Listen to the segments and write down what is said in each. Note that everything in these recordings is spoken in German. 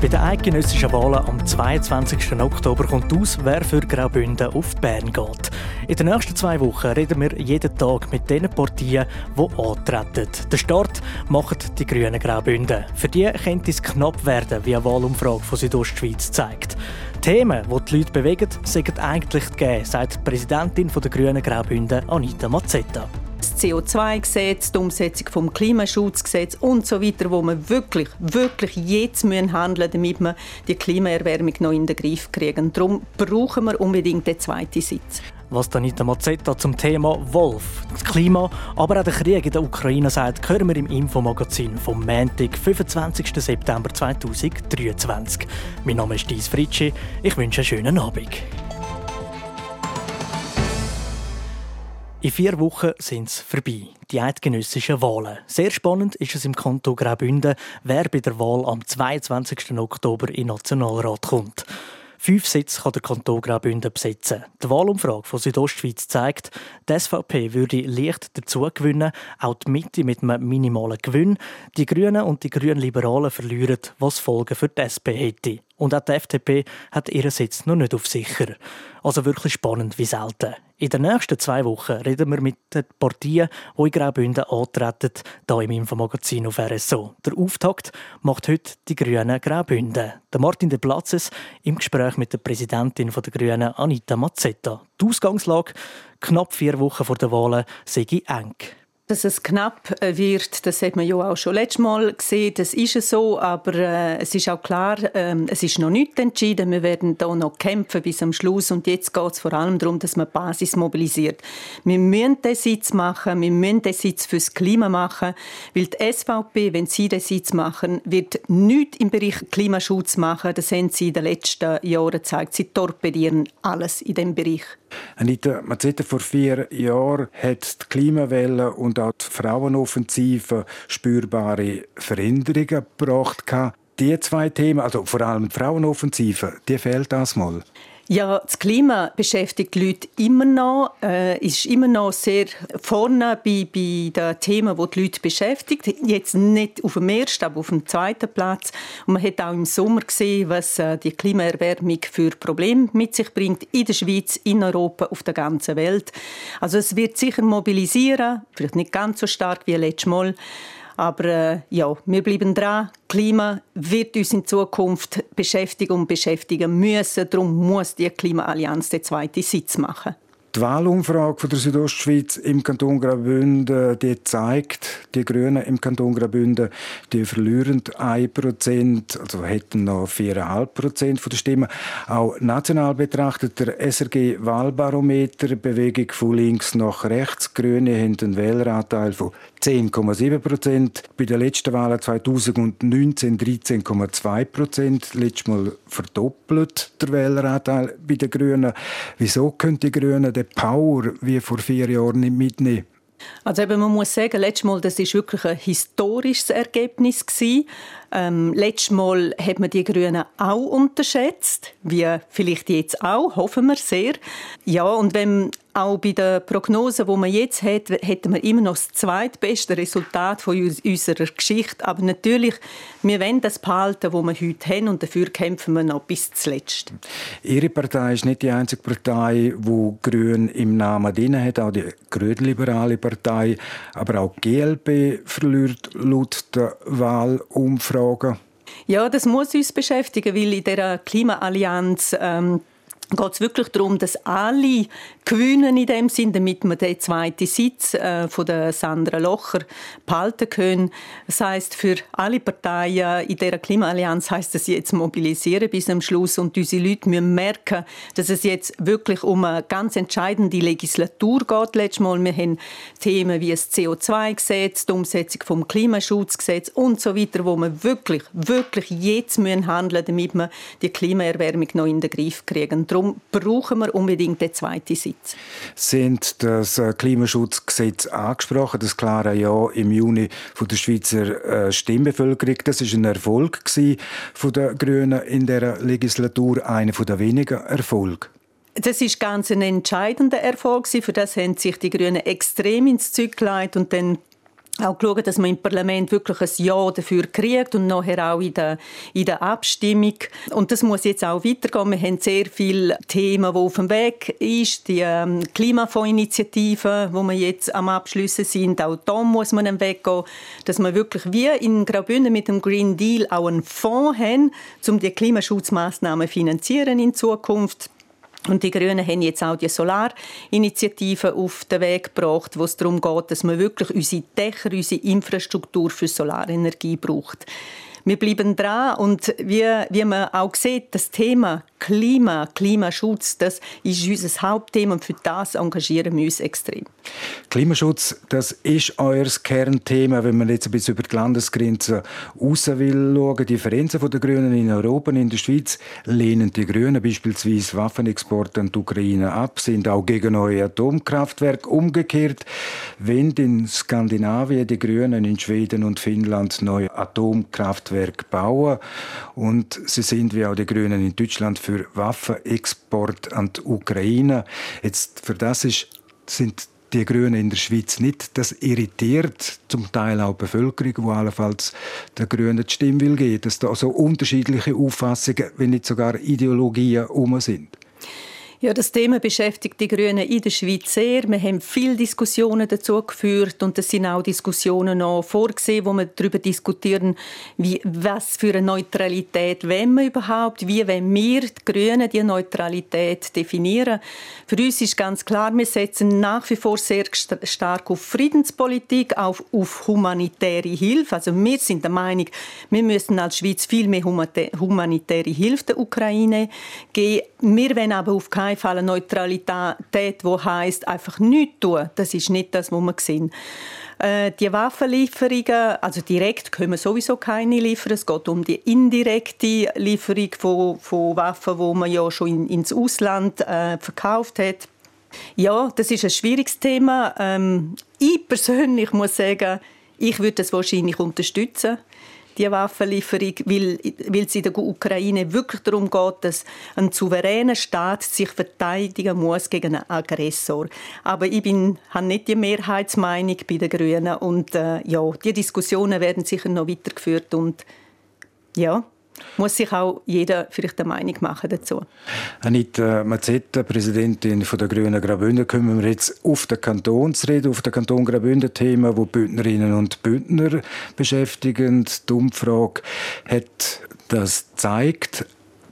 Bei den eidgenössischen Wahlen am 22. Oktober kommt aus, wer für Graubünden auf Bern geht. In den nächsten zwei Wochen reden wir jeden Tag mit den Partien, die antreten. Den Start machen die Grünen Graubünden. Für die könnte es knapp werden, wie eine Wahlumfrage von Südostschweiz zeigt. Themen, die die Leute bewegen, sind eigentlich gegeben, sagt die Präsidentin der Grünen Graubünden, Anita Mazzetta CO2-Gesetz, die Umsetzung des Klimaschutzgesetzes und so weiter, wo wir wirklich, wirklich jetzt müssen handeln damit wir die Klimaerwärmung noch in den Griff kriegen. Darum brauchen wir unbedingt den zweiten Sitz. Was Danita Mazzetta zum Thema Wolf, das Klima, aber auch der Krieg in der Ukraine sagt, hören wir im Infomagazin vom Montag, 25. September 2023. Mein Name ist Dies Fritschi. Ich wünsche einen schönen Abend. In vier Wochen sind es vorbei, die eidgenössischen Wahlen. Sehr spannend ist es im Kanton Graubünden, wer bei der Wahl am 22. Oktober in den Nationalrat kommt. Fünf Sitze kann der Kanton Graubünden besetzen. Die Wahlumfrage von Südostschweiz zeigt, die SVP würde leicht dazu gewinnen, auch die Mitte mit einem minimalen Gewinn. Die Grünen und die Grünliberalen verlieren, was Folgen für die SP hätte. Und auch die FDP hat ihren Sitz noch nicht auf sicher. Also wirklich spannend wie selten. In den nächsten zwei Wochen reden wir mit den Partien, die in Graubünden antreten, hier im Infomagazin auf RSO. Der Auftakt macht heute die Grünen Graubünden. Der Martin de Platzes im Gespräch mit der Präsidentin der Grünen, Anita Mazzetta. Die Ausgangslage, knapp vier Wochen vor der Wahlen, sei eng. Dass es knapp äh, wird, das hat man ja auch schon letztes Mal gesehen. Das ist so, aber äh, es ist auch klar, äh, es ist noch nicht entschieden. Wir werden da noch kämpfen bis am Schluss. Und jetzt geht es vor allem darum, dass man Basis mobilisiert. Wir müssen den Sitz machen, wir müssen den Sitz fürs Klima machen, weil die SVP, wenn sie den Sitz machen, wird nichts im Bereich Klimaschutz machen. Das haben sie in den letzten Jahren gezeigt. Sie torpedieren alles in diesem Bereich. Anita Mazzetta, vor vier Jahren hat die Klimawelle und auch Frauenoffensive spürbare Veränderungen gebracht. Die zwei Themen, also vor allem Frauenoffensive, die fehlt das mal. Ja, das Klima beschäftigt die Leute immer noch, äh, ist immer noch sehr vorne bei, bei den Themen, die die Leute beschäftigt. Jetzt nicht auf dem ersten, aber auf dem zweiten Platz. Und man hat auch im Sommer gesehen, was äh, die Klimaerwärmung für Probleme mit sich bringt in der Schweiz, in Europa, auf der ganzen Welt. Also es wird sicher mobilisieren, vielleicht nicht ganz so stark wie letztes Mal. Aber äh, ja, wir bleiben dran. Klima wird uns in Zukunft beschäftigen und beschäftigen müssen. Darum muss die Klimaallianz den zweiten Sitz machen. Die Wahlumfrage der Südostschweiz im Kanton Graubünden die zeigt, die Grünen im Kanton Graubünden die verlieren 1%, also hätten noch 4,5% der Stimmen. Auch national betrachtet der SRG-Wahlbarometer Bewegung von links nach rechts. Grüne haben einen Wähleranteil von 10,7% Bei den letzten Wahlen 2019 13,2 Letztes Mal verdoppelt der Wähleranteil bei den Grünen. Wieso können die Grünen den Power wie vor vier Jahren nicht mitnehmen? Also eben, man muss sagen, letztes Mal das ist wirklich ein historisches Ergebnis gewesen. Ähm, letztes Mal hat man die Grünen auch unterschätzt, wie vielleicht jetzt auch, hoffen wir sehr. Ja, und wenn auch bei den Prognosen, die man jetzt hat, hätten wir immer noch das zweitbeste Resultat von unserer Geschichte. Aber natürlich, wir wollen das behalten, was wir heute haben, und dafür kämpfen wir noch bis zuletzt. Ihre Partei ist nicht die einzige Partei, die Grün im Namen drin hat, auch die grünliberale Partei, aber auch die GLP verliert laut der Wahlumfragen. Ja, das muss uns beschäftigen, weil in der Klimaallianz ähm, geht es wirklich darum, dass alle gewinnen in dem Sinn, damit wir den zweiten Sitz äh, von der Sandra Locher behalten können. Das heißt für alle Parteien in der Klimaallianz heißt es jetzt mobilisieren bis zum Schluss und unsere Leute müssen merken, dass es jetzt wirklich um eine ganz entscheidende Legislatur geht. Letztes Mal wir haben Themen wie das CO2-Gesetz, die Umsetzung vom Klimaschutzgesetz und so weiter, wo wir wirklich, wirklich jetzt müssen handeln, damit wir die Klimaerwärmung noch in den Griff kriegen. Darum Darum brauchen wir unbedingt den zweiten Sitz. Sind das äh, Klimaschutzgesetz angesprochen, das klare Ja im Juni von der Schweizer äh, Stimmbevölkerung. Das ist ein Erfolg von der Grünen in der Legislatur, einer der wenigen Erfolge. Das ist ganz ein entscheidender Erfolg. Für das haben sich die Grünen extrem ins Zeug gelegt und dann auch geschaut, dass man im Parlament wirklich ein Ja dafür kriegt und nachher auch in der, in der Abstimmung. Und das muss jetzt auch weitergehen. Wir haben sehr viele Themen, die auf dem Weg sind. Die ähm, Klimafondsinitiative, wo wir jetzt am Abschliessen sind, auch da muss man einen Weg gehen, dass wir wirklich wie in Graubünden mit dem Green Deal auch einen Fonds haben, um die Klimaschutzmaßnahmen finanzieren in Zukunft und die Grünen haben jetzt auch die Solarinitiative auf den Weg gebracht, wo es darum geht, dass man wirklich unsere Dächer, unsere Infrastruktur für Solarenergie braucht. Wir bleiben dran und wie, wie man auch sieht, das Thema Klima, Klimaschutz, das ist unser Hauptthema und für das engagieren wir uns extrem. Klimaschutz, das ist euer Kernthema, wenn man jetzt ein bisschen über die Landesgrenzen raus will. Die Differenzen der Grünen in Europa und in der Schweiz lehnen die Grünen beispielsweise Waffenexporte an die Ukraine ab, sind auch gegen neue Atomkraftwerke. Umgekehrt, wenn in Skandinavien die Grünen in Schweden und Finnland neue Atomkraftwerke bauen und sie sind wie auch die Grünen in Deutschland für Waffenexport an die Ukraine. Jetzt für das ist, sind die Grünen in der Schweiz nicht. Das irritiert zum Teil auch die Bevölkerung, die allenfalls der Grünen die Stimme will geben, dass da so unterschiedliche Auffassungen, wenn nicht sogar Ideologien um sind. Ja, das Thema beschäftigt die Grünen in der Schweiz sehr. Wir haben viele Diskussionen dazu geführt und es sind auch Diskussionen noch vorgesehen, wo wir darüber diskutieren, wie, was für eine Neutralität wollen wir überhaupt, wie wollen wir, die Grünen, die Neutralität definieren. Für uns ist ganz klar, wir setzen nach wie vor sehr stark auf Friedenspolitik, auf, auf humanitäre Hilfe. Also wir sind der Meinung, wir müssen als Schweiz viel mehr humanitäre Hilfe der Ukraine geben. Wir wollen aber auf keinen Fall eine Neutralität, die heisst, einfach nichts tun. Das ist nicht das, was wir sehen. Äh, die Waffenlieferungen, also direkt können wir sowieso keine liefern. Es geht um die indirekte Lieferung von, von Waffen, die man ja schon in, ins Ausland äh, verkauft hat. Ja, das ist ein schwieriges Thema. Ähm, ich persönlich muss sagen, ich würde das wahrscheinlich unterstützen die Waffenlieferung, weil, weil es in der Ukraine wirklich darum geht, dass ein souveräner Staat sich verteidigen muss gegen einen Aggressor. Aber ich bin, habe nicht die Mehrheitsmeinung bei den Grünen und äh, ja, die Diskussionen werden sicher noch weitergeführt und ja, muss sich auch jeder vielleicht eine Meinung machen dazu. Anita Mazzetta, Präsidentin der Grünen Graubünden, kommen wir jetzt auf den Kantonsrede, auf den Kanton Graubünden-Thema, wo Bündnerinnen und Bündner beschäftigen. Die Umfrage hat das gezeigt.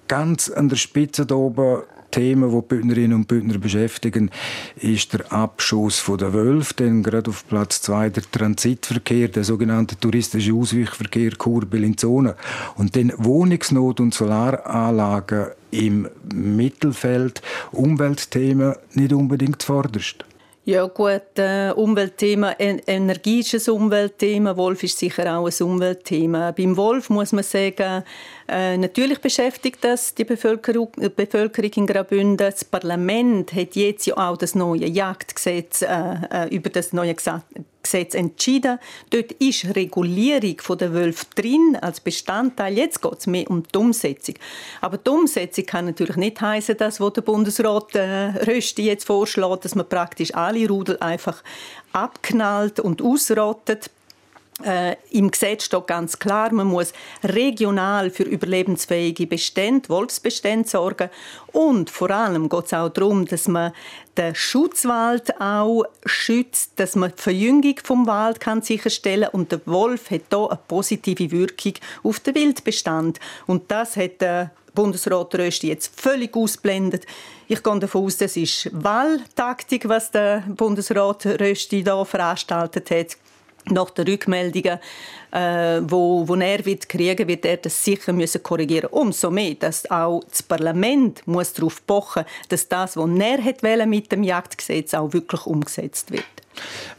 Ganz an der Spitze da oben Themen, die die Bündnerinnen und Bündner beschäftigen, ist der Abschuss der Wölfe, dann gerade auf Platz zwei der Transitverkehr, der sogenannte touristische Ausweichverkehr Kur-Bellinzona und dann Wohnungsnot und Solaranlagen im Mittelfeld, Umweltthemen nicht unbedingt vorderst. Ja gut, äh, Umweltthema, Energie ist ein Umweltthema, Wolf ist sicher auch ein Umweltthema. Beim Wolf muss man sagen, äh, natürlich beschäftigt das die Bevölkerung, die Bevölkerung in Graubünden. Das Parlament hat jetzt ja auch das neue Jagdgesetz, äh, äh über das neue Gesetz entschieden. Dort ist Regulierung der Wölfe drin als Bestandteil. Jetzt geht es mehr um die Umsetzung. Aber die Umsetzung kann natürlich nicht heißen, dass wo der Bundesrat äh, Rösti jetzt vorschlägt, dass man praktisch alle Rudel einfach abknallt und ausrottet. Äh, Im Gesetz steht ganz klar, man muss regional für überlebensfähige Bestände, Wolfsbestände sorgen. Und vor allem geht es auch darum, dass man den Schutzwald auch schützt, dass man die Verjüngung vom Wald kann sicherstellen und der Wolf hat hier eine positive Wirkung auf den Wildbestand. Und das hat der Bundesrat Rösti jetzt völlig ausblendet. Ich gehe davon aus, das ist Wahltaktik, was der Bundesrat Rösti da veranstaltet hat. Nach den Rückmeldungen, äh, wo, wo er wird kriegen, wird er das sicher müssen korrigieren. Umso mehr, dass auch das Parlament muss darauf pochen, dass das, was er hat mit dem Jagdgesetz auch wirklich umgesetzt wird.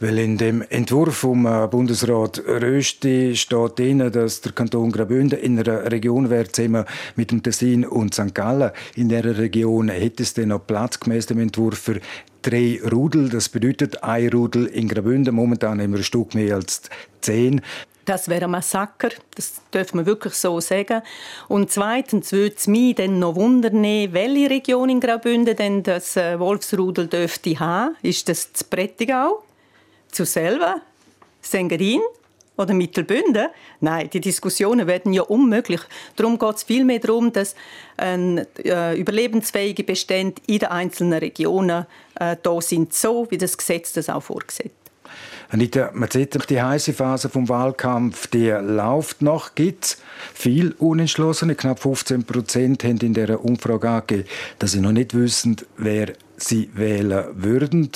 Weil in dem Entwurf vom äh, Bundesrat Rösti steht drin, dass der Kanton Graubünden in einer Region wäre, zusammen mit dem Tessin und St. Gallen. In dieser Region hätte es dann noch Platz gemäß dem Entwurf für drei Rudel. Das bedeutet ein Rudel in Graubünden. Momentan haben wir ein Stück mehr als zehn. Das wäre ein Massaker, das dürfen wir wirklich so sagen. Und zweitens würde es mich dann noch wundern, welche Region in Graubünden denn das äh, Wolfsrudel dürfte haben. Ist das das Prättigau, zu selber, Sengerin oder Mittelbünden? Nein, die Diskussionen werden ja unmöglich. Darum geht es vielmehr darum, dass ein, äh, überlebensfähige Bestände in den einzelnen Regionen äh, da sind, so wie das Gesetz das auch vorgesehen Anita, man sieht, die heiße Phase vom Wahlkampf, die läuft noch. Gibt viel Unentschlossene, knapp 15 Prozent haben in der Umfrage angegeben, dass sie noch nicht wissen, wer sie wählen würden.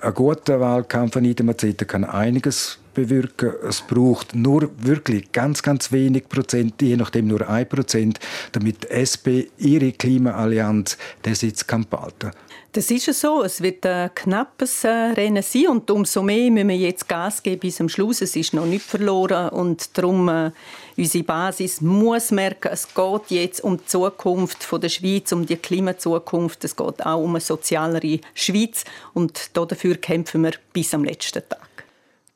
Ein guter Wahlkampf an Idemazete kann einiges bewirken. Es braucht nur wirklich ganz, ganz wenig Prozent, je nachdem nur ein Prozent, damit die SP ihre Klimaallianz den Sitz kann behalten das ist es so. Es wird ein knappes äh, Rennen sein und umso mehr müssen wir jetzt Gas geben bis zum Schluss. Es ist noch nicht verloren und darum äh, unsere Basis muss merken, es geht jetzt um die Zukunft der Schweiz, um die Klimazukunft. Es geht auch um eine sozialere Schweiz und dafür kämpfen wir bis am letzten Tag.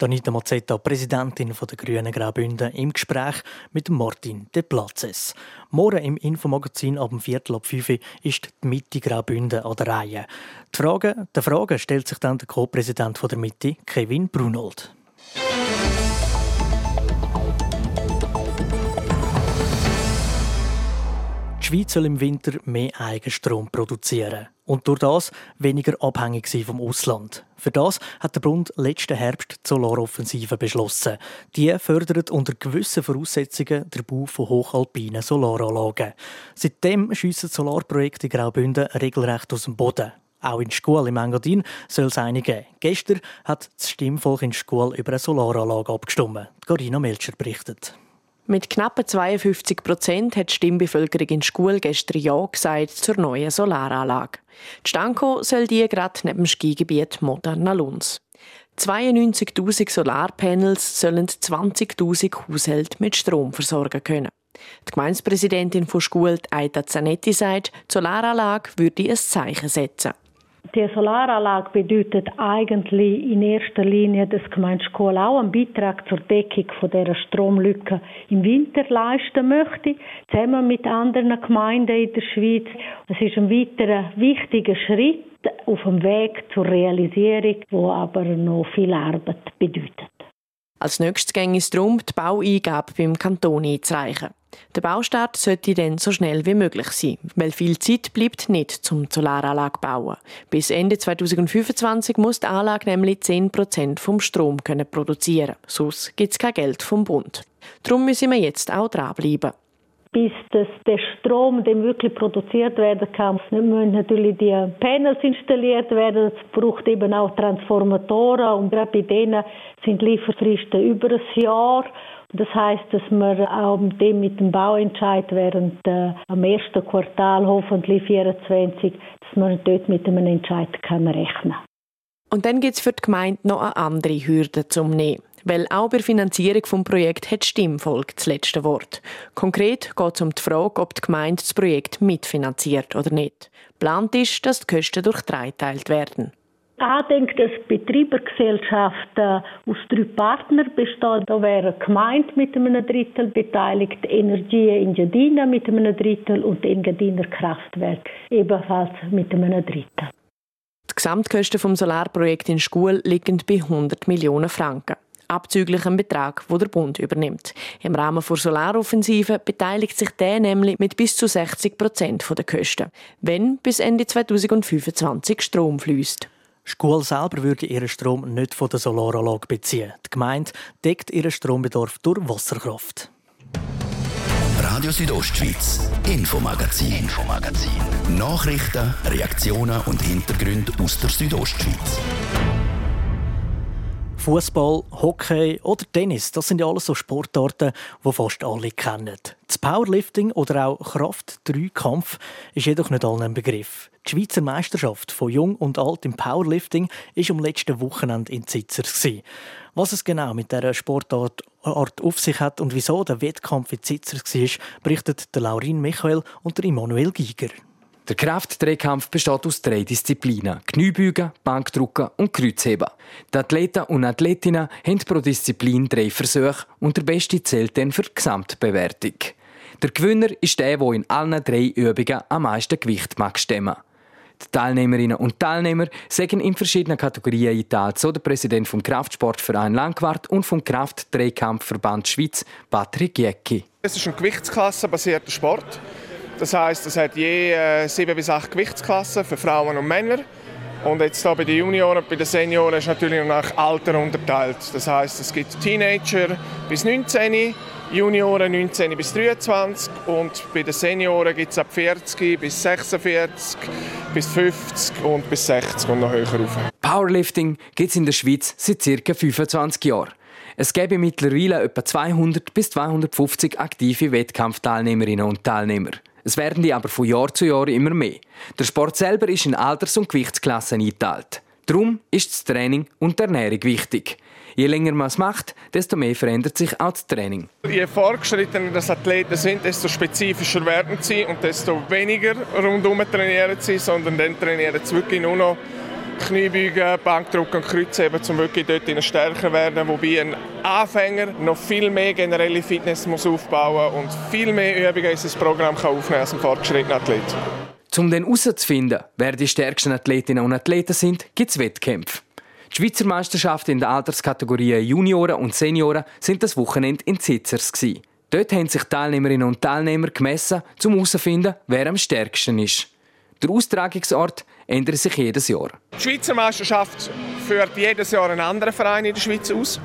Danita Mazzetta, Präsidentin der Grünen Graubünden, im Gespräch mit Martin De Platzes. Morgen im Infomagazin ab dem Viertel ab 5 ist die Mitte Graubünden an der Reihe. Die Frage, der Frage stellt sich dann der Co-Präsident der Mitte, Kevin Brunold. Die Schweiz soll im Winter mehr Eigenstrom produzieren und durch das weniger abhängig sein vom Ausland. Für das hat der Bund letzten Herbst die Solaroffensive beschlossen. Die fördert unter gewissen Voraussetzungen den Bau von hochalpinen Solaranlagen. Seitdem schiessen Solarprojekte in Graubünden regelrecht aus dem Boden. Auch in Schule im Engadin soll es eine. Gestern hat das Stimmvolk in Schule über eine Solaranlage abgestimmt. Carina Melcher berichtet. Mit knapp 52 Prozent hat die Stimmbevölkerung in Schule gestern Ja gesagt zur neuen Solaranlage. Die Stanko soll die gerade neben dem Skigebiet Moderna Luns. 92.000 Solarpanels sollen 20.000 Haushalte mit Strom versorgen können. Die Gemeindepräsidentin von Schule, Aida Zanetti, sagt, die Solaranlage würde ein Zeichen setzen. Die Solaranlage bedeutet eigentlich in erster Linie, dass die Gemeindeschule auch einen Beitrag zur Deckung von der Stromlücke im Winter leisten möchte, zusammen mit anderen Gemeinden in der Schweiz. Es ist ein weiterer wichtiger Schritt auf dem Weg zur Realisierung, wo aber noch viel Arbeit bedeutet. Als nächstes ging es darum, die Baueingabe beim Kanton einzureichen. Der Baustart sollte dann so schnell wie möglich sein, weil viel Zeit bleibt nicht zum Solaranlage bauen. Bis Ende 2025 muss die Anlage nämlich 10% vom Strom können produzieren. Sonst gibt es kein Geld vom Bund. Darum müssen wir jetzt auch dranbleiben bis das, der Strom dem wirklich produziert werden kann, müssen natürlich die Panels installiert werden. Es braucht eben auch Transformatoren und gerade bei denen sind Lieferfristen über ein Jahr. Das heißt, dass wir auch mit dem, mit dem Bauentscheid während äh, am ersten Quartal hoffentlich 24, dass man dort mit einem Entscheid kann rechnen. Und dann gibt es für die Gemeinde noch eine andere Hürde zum Nehmen. Weil auch bei der Finanzierung des Projekts hat Stimmvolk das letzte Wort. Konkret geht es um die Frage, ob die Gemeinde das Projekt mitfinanziert oder nicht. Plant ist, dass die Kosten durch drei geteilt werden. Andenkt, dass die Betreibergesellschaft äh, aus drei Partnern besteht. Da wäre die Gemeinde mit einem Drittel beteiligt, Energie Engadina mit einem Drittel und Engadiner Kraftwerk ebenfalls mit einem Drittel. Die Gesamtkosten vom Solarprojekt in Schule liegen bei 100 Millionen Franken abzüglich Betrag, wo der Bund übernimmt. Im Rahmen der Solaroffensive beteiligt sich der nämlich mit bis zu 60 Prozent der Kosten, wenn bis Ende 2025 Strom fließt. Schule selber würde ihren Strom nicht von der Solaranlage beziehen. Die Gemeinde deckt ihren Strombedarf durch Wasserkraft. Radio Südostschweiz, Infomagazin, Infomagazin. Nachrichten, Reaktionen und Hintergründe aus der Südostschweiz. Fußball, Hockey oder Tennis, das sind ja alles so Sportarten, die fast alle kennen. Das Powerlifting oder auch Kraft-3-Kampf ist jedoch nicht allen ein Begriff. Die Schweizer Meisterschaft von Jung und Alt im Powerlifting war am letzten Wochenende in Zitzers. Was es genau mit dieser Sportart auf sich hat und wieso der Wettkampf in Zitzers war, berichtet der Laurin Michael und der Immanuel Giger. Der Kraftdrehkampf besteht aus drei Disziplinen: Kniebeugen, Bankdrücken und Kreuzheben. Die Athleten und Athletinnen haben pro Disziplin drei Versuche und der Beste zählt dann für die Gesamtbewertung. Der Gewinner ist der, der in allen drei Übungen am meisten Gewicht mag stemmen. Die Teilnehmerinnen und Teilnehmer sagen in verschiedenen Kategorien eingeteilt, so der Präsident vom Kraftsportverein Langquart und vom Kraftdrehkampfverband Schweiz, Patrick Jäcki. Es ist ein gewichtsklassenbasierter Sport. Das heißt, es hat je äh, sieben bis acht Gewichtsklassen für Frauen und Männer. Und jetzt hier bei den Junioren, bei den Senioren ist natürlich nach Alter unterteilt. Das heißt, es gibt Teenager bis 19, Junioren 19 bis 23 und bei den Senioren gibt es ab 40 bis 46, bis 50 und bis 60 und noch höher rauf. Powerlifting gibt es in der Schweiz seit ca. 25 Jahren. Es gäbe mittlerweile etwa 200 bis 250 aktive Wettkampfteilnehmerinnen und Teilnehmer. Es werden die aber von Jahr zu Jahr immer mehr. Der Sport selber ist in Alters- und Gewichtsklassen eingeteilt. Darum ist das Training und die Ernährung wichtig. Je länger man es macht, desto mehr verändert sich auch das Training. Je fortgeschrittener das Athleten sind, desto spezifischer werden sie und desto weniger rundum trainieren sie, sondern dann trainieren sie wirklich nur noch Kniebeugen, Bankdruck und Kreuzheben, um wirklich dort stärker werden. Wobei ein Anfänger noch viel mehr generelle Fitness muss aufbauen und viel mehr Übungen in sein Programm kann aufnehmen als ein fortgeschrittener Athlet. Um dann herauszufinden, wer die stärksten Athletinnen und Athleten sind, gibt es Wettkämpfe. Die Schweizer Meisterschaften in den Alterskategorien Junioren und Senioren sind das Wochenende in Zitzers. Dort haben sich Teilnehmerinnen und Teilnehmer gemessen, um herauszufinden, wer am stärksten ist. Der Austragungsort ändert sich jedes Jahr. Die Schweizer Meisterschaft führt jedes Jahr einen anderen Verein in der Schweiz aus.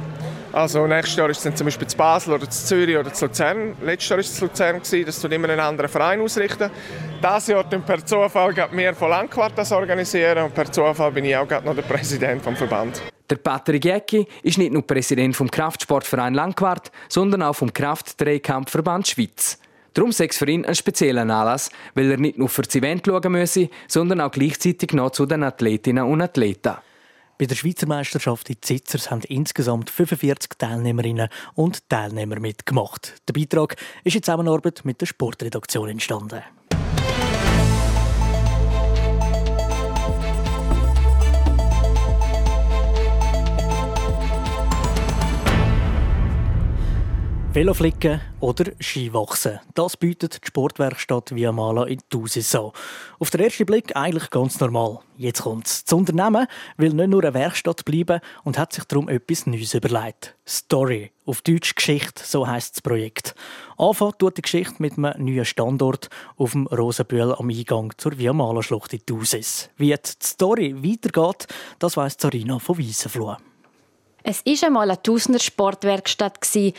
Also nächstes Jahr ist es zum Beispiel zu Basel oder zu Zürich oder zu Luzern. Letztes Jahr war es zu Luzern, das tut immer einen anderen Verein ausrichten. Dieses Jahr dann per Zufall mehr von Langquart das organisieren und per Zufall bin ich auch noch der Präsident vom Verband. Der Patrick Jäcki ist nicht nur Präsident vom Kraftsportverein Langquart, sondern auch vom Kraftdrehkampfverband Schweiz. Darum sei es für ihn ein spezieller Anlass, weil er nicht nur für das Event schauen müsse, sondern auch gleichzeitig noch zu den Athletinnen und Athleten. Bei der Schweizer Meisterschaft in Zitzers haben insgesamt 45 Teilnehmerinnen und Teilnehmer mitgemacht. Der Beitrag ist in Zusammenarbeit mit der Sportredaktion entstanden. Veloflicken oder Skiwachsen. Das bietet die Sportwerkstatt Viamala in Thusis an. Auf den ersten Blick eigentlich ganz normal. Jetzt kommt's. Das Unternehmen will nicht nur eine Werkstatt bleiben und hat sich darum etwas Neues überlegt. Story. Auf Deutsch Geschichte, so heisst das Projekt. Anfangen tut die Geschichte mit einem neuen Standort auf dem Rosenbühl am Eingang zur Viamala-Schlucht in Thusis. Wie die Story weitergeht, das weiss Sarina von Weissenfloh. Es ist einmal eine Tausender Sportwerkstatt die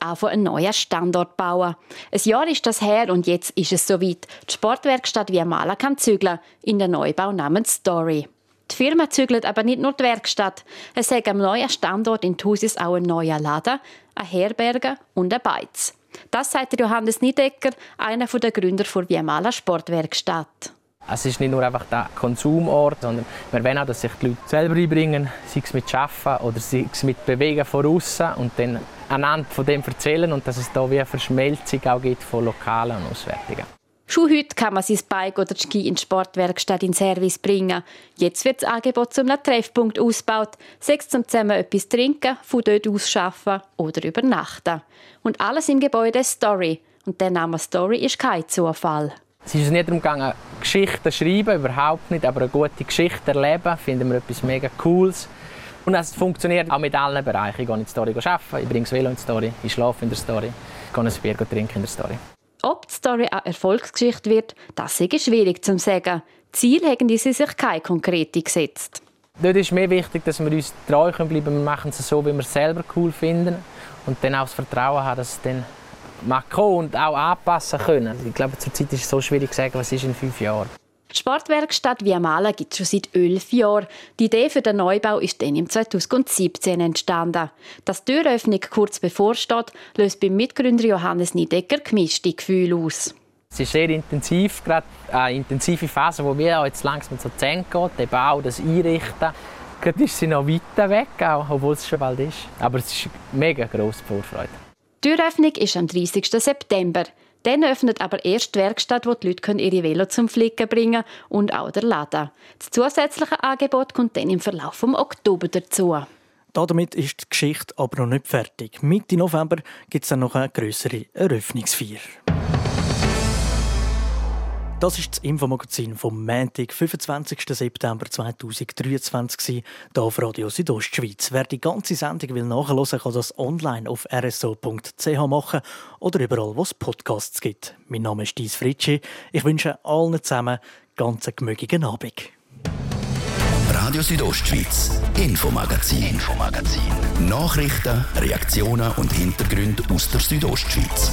auch einen neuen Standort bauen. Ein Jahr ist das her und jetzt ist es soweit. Die Sportwerkstatt Viamala kann zügeln in den Neubau namens Story. Die Firma zügelt aber nicht nur die Werkstatt. Es hat am neuen Standort in Thusis auch ein neuer Laden, eine Herberge und ein Beiz. Das sagt Johannes Niedecker, einer der Gründer der Viamala Sportwerkstatt. Es ist nicht nur einfach der Konsumort, sondern wir wollen auch, dass sich die Leute selber einbringen, sei es mit Arbeiten oder sei es mit Bewegen von außen und dann anhand von dem erzählen und dass es da wie eine Verschmelzung auch gibt von Lokalen und Auswärtigen. Schon heute kann man sein Bike oder Ski in die Sportwerkstatt in Service bringen. Jetzt wird das Angebot zum Treffpunkt ausgebaut, sechs zum zusammen etwas trinken, von dort aus arbeiten oder übernachten. Und alles im Gebäude Story. Und der Name Story ist kein Zufall. Es ist nicht darum gegangen, Geschichten zu schreiben, überhaupt nicht, aber eine gute Geschichte erleben, finden wir etwas mega Cooles. Und es funktioniert auch mit allen Bereichen. Ich gehe in die Story arbeiten, ich bringe das Velo in die Story, ich schlafe in der Story, ich gehe ein Bier trinken in der Story. Ob die Story eine Erfolgsgeschichte wird, das ist schwierig zu sagen. Ziel haben sie sich keine konkrete gesetzt. Dort ist mir wichtig, dass wir uns treu bleiben können. Wir machen es so, wie wir es selber cool finden. Und dann auch das Vertrauen haben, dass es dann machen und auch anpassen können. Ich glaube, zurzeit ist es so schwierig zu sagen, was ist in fünf Jahren. Die Sportwerkstatt Viamala gibt es schon seit elf Jahren. Die Idee für den Neubau ist dann im 2017 entstanden. Dass die Türöffnung kurz bevorsteht, löst beim Mitgründer Johannes Niedecker gemischte Gefühle aus. Es ist sehr intensiv, gerade eine intensive Phase, wo wir jetzt langsam zu Zehn geht, der Bau, das Einrichten. Gerade ist sie noch weiter weg, auch, obwohl es schon bald ist. Aber es ist eine mega grosse Vorfreude. Die Türöffnung ist am 30. September. Dann öffnet aber erst die Werkstatt, wo die Leute ihre Velo zum Flicken bringen können und auch der Laden. Das zusätzliche Angebot kommt dann im Verlauf des Oktober dazu. Damit ist die Geschichte aber noch nicht fertig. Mitte November gibt es dann noch eine größere Eröffnungsfeier. Das ist das Infomagazin vom Montag, 25. September 2023, hier auf Radio Südostschweiz. Wer die ganze Sendung will nachhören kann das online auf rso.ch machen oder überall, wo es Podcasts gibt. Mein Name ist Dies Fritschi. Ich wünsche allen zusammen ganz einen gemögigen Abend. Radio Südostschweiz, Infomagazin, Infomagazin. Nachrichten, Reaktionen und Hintergründe aus der Südostschweiz.